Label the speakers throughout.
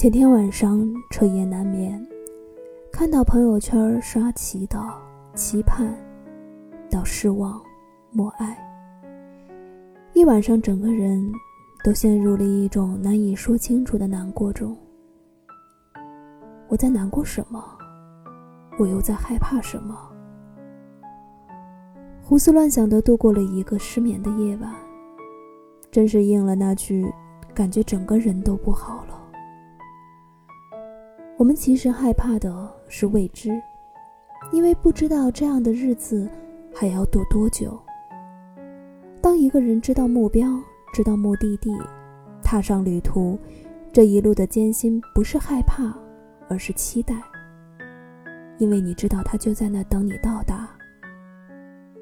Speaker 1: 前天晚上彻夜难眠，看到朋友圈刷祈祷、期盼，到失望、默哀，一晚上整个人都陷入了一种难以说清楚的难过中。我在难过什么？我又在害怕什么？胡思乱想的度过了一个失眠的夜晚，真是应了那句，感觉整个人都不好了。我们其实害怕的是未知，因为不知道这样的日子还要度多久。当一个人知道目标，知道目的地，踏上旅途，这一路的艰辛不是害怕，而是期待，因为你知道他就在那等你到达。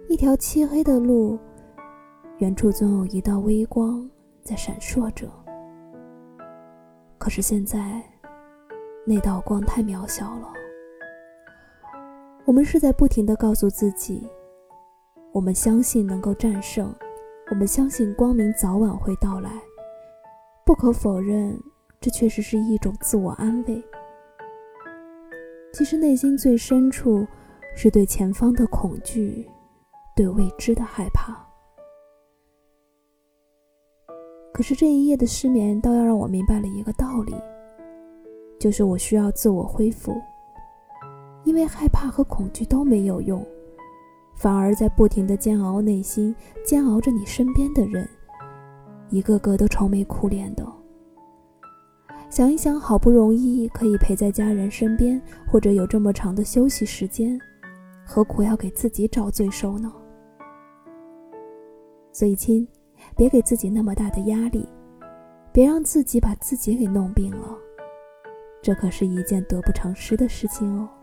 Speaker 1: 一条漆黑的路，远处总有一道微光在闪烁着。可是现在，那道光太渺小了。我们是在不停的告诉自己，我们相信能够战胜，我们相信光明早晚会到来。不可否认，这确实是一种自我安慰。其实内心最深处，是对前方的恐惧。对未知的害怕，可是这一夜的失眠倒要让我明白了一个道理，就是我需要自我恢复，因为害怕和恐惧都没有用，反而在不停的煎熬内心，煎熬着你身边的人，一个个都愁眉苦脸的。想一想，好不容易可以陪在家人身边，或者有这么长的休息时间，何苦要给自己找罪受呢？所以，亲，别给自己那么大的压力，别让自己把自己给弄病了，这可是一件得不偿失的事情哦。